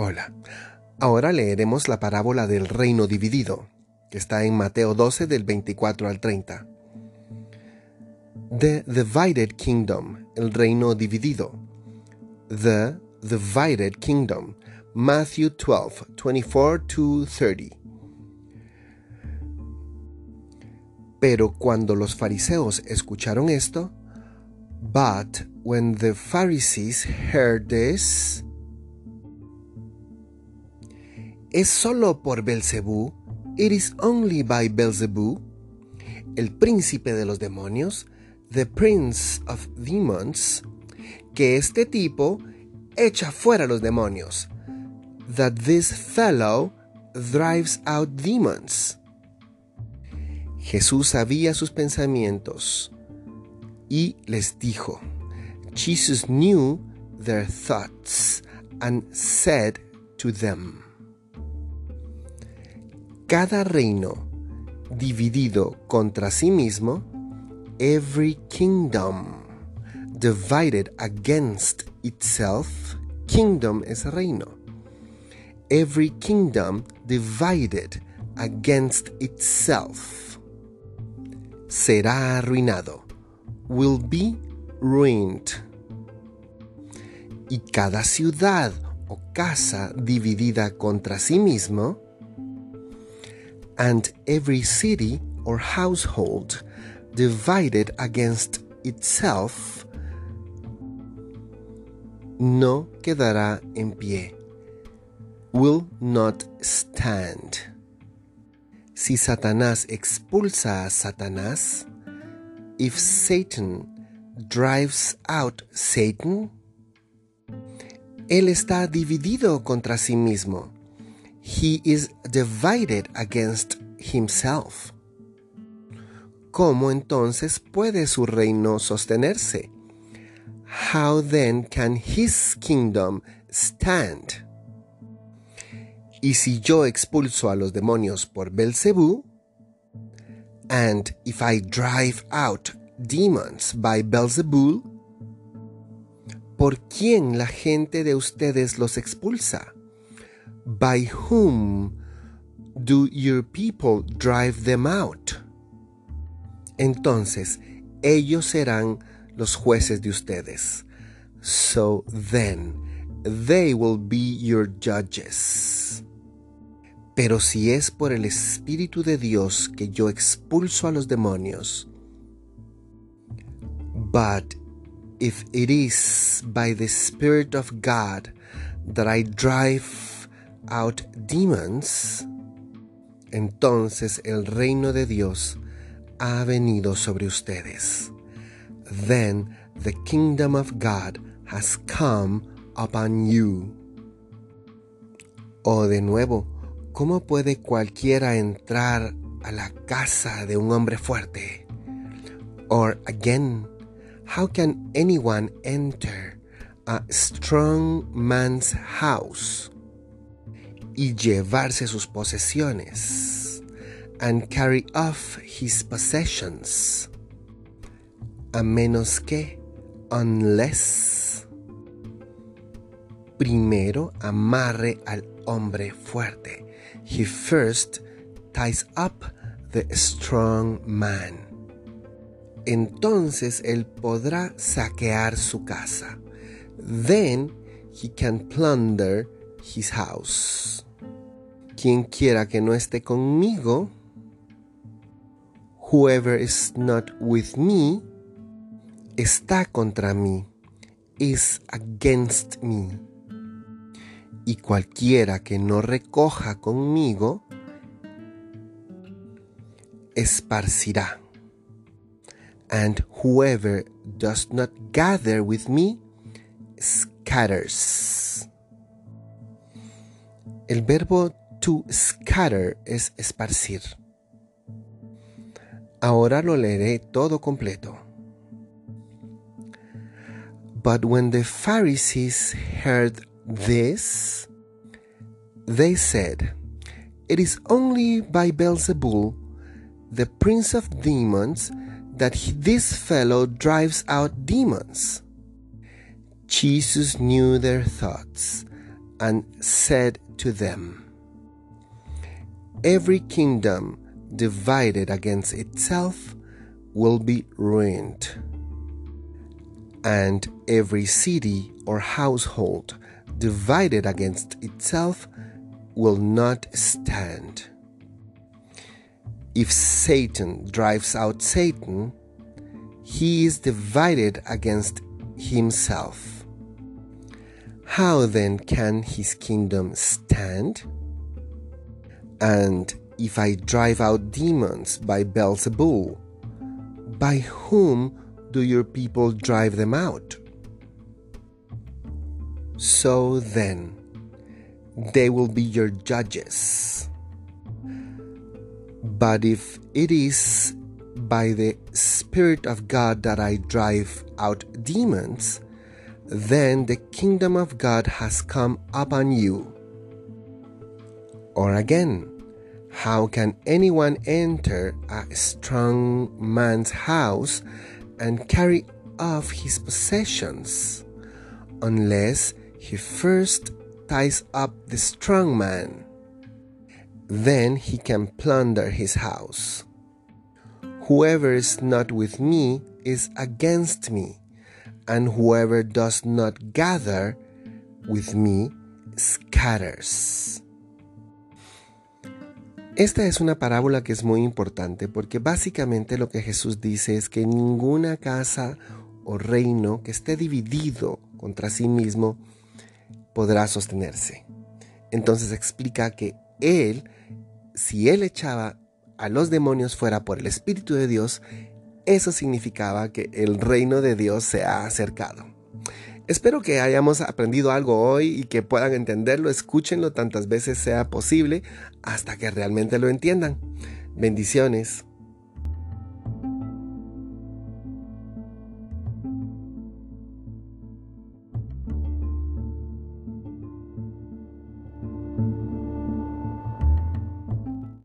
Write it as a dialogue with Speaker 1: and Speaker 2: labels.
Speaker 1: Hola. Ahora leeremos la parábola del reino dividido, que está en Mateo 12 del 24 al 30. The Divided Kingdom, el reino dividido. The Divided Kingdom, Matthew 12, 24 to 30. Pero cuando los fariseos escucharon esto, but when the Pharisees heard this, ¿Es solo por Belcebú? It is only by Belzebú, el príncipe de los demonios, the prince of demons, que este tipo echa fuera los demonios. That this fellow drives out demons. Jesús sabía sus pensamientos y les dijo, Jesus knew their thoughts and said to them, cada reino dividido contra sí mismo, every kingdom divided against itself, kingdom es reino. Every kingdom divided against itself será arruinado, will be ruined. Y cada ciudad o casa dividida contra sí mismo, and every city or household divided against itself no quedará en pie, will not stand. Si Satanás expulsa a Satanás, if Satan drives out Satan, él está dividido contra sí mismo he is divided against himself. ¿Cómo entonces puede su reino sostenerse? How then can his kingdom stand? Y si yo expulso a los demonios por Belzebú, and if I drive out demons by Belzebul, ¿por quién la gente de ustedes los expulsa? By whom do your people drive them out? Entonces, ellos serán los jueces de ustedes. So then, they will be your judges. Pero si es por el Espíritu de Dios que yo expulso a los demonios, but if it is by the Spirit of God that I drive out demons, entonces el reino de Dios ha venido sobre ustedes. Then the kingdom of God has come upon you. O de nuevo, ¿cómo puede cualquiera entrar a la casa de un hombre fuerte? Or again, how can anyone enter a strong man's house? Y llevarse sus posesiones, and carry off his possessions, a menos que, unless, primero amarre al hombre fuerte. He first ties up the strong man. Entonces él podrá saquear su casa. Then he can plunder his house. Quien quiera que no esté conmigo, whoever is not with me, está contra mí, is against me. Y cualquiera que no recoja conmigo, esparcirá. And whoever does not gather with me, scatters. El verbo To scatter es esparcir. Ahora lo leeré todo completo. But when the Pharisees heard this, they said, It is only by Beelzebul, the prince of demons, that he, this fellow drives out demons. Jesus knew their thoughts and said to them, Every kingdom divided against itself will be ruined, and every city or household divided against itself will not stand. If Satan drives out Satan, he is divided against himself. How then can his kingdom stand? And if I drive out demons by Beelzebul, by whom do your people drive them out? So then, they will be your judges. But if it is by the Spirit of God that I drive out demons, then the kingdom of God has come upon you. Or again, how can anyone enter a strong man's house and carry off his possessions unless he first ties up the strong man? Then he can plunder his house. Whoever is not with me is against me, and whoever does not gather with me scatters. Esta es una parábola que es muy importante porque básicamente lo que Jesús dice es que ninguna casa o reino que esté dividido contra sí mismo podrá sostenerse. Entonces explica que Él, si Él echaba a los demonios fuera por el Espíritu de Dios, eso significaba que el reino de Dios se ha acercado. Espero que hayamos aprendido algo hoy y que puedan entenderlo, escúchenlo tantas veces sea posible hasta que realmente lo entiendan. Bendiciones.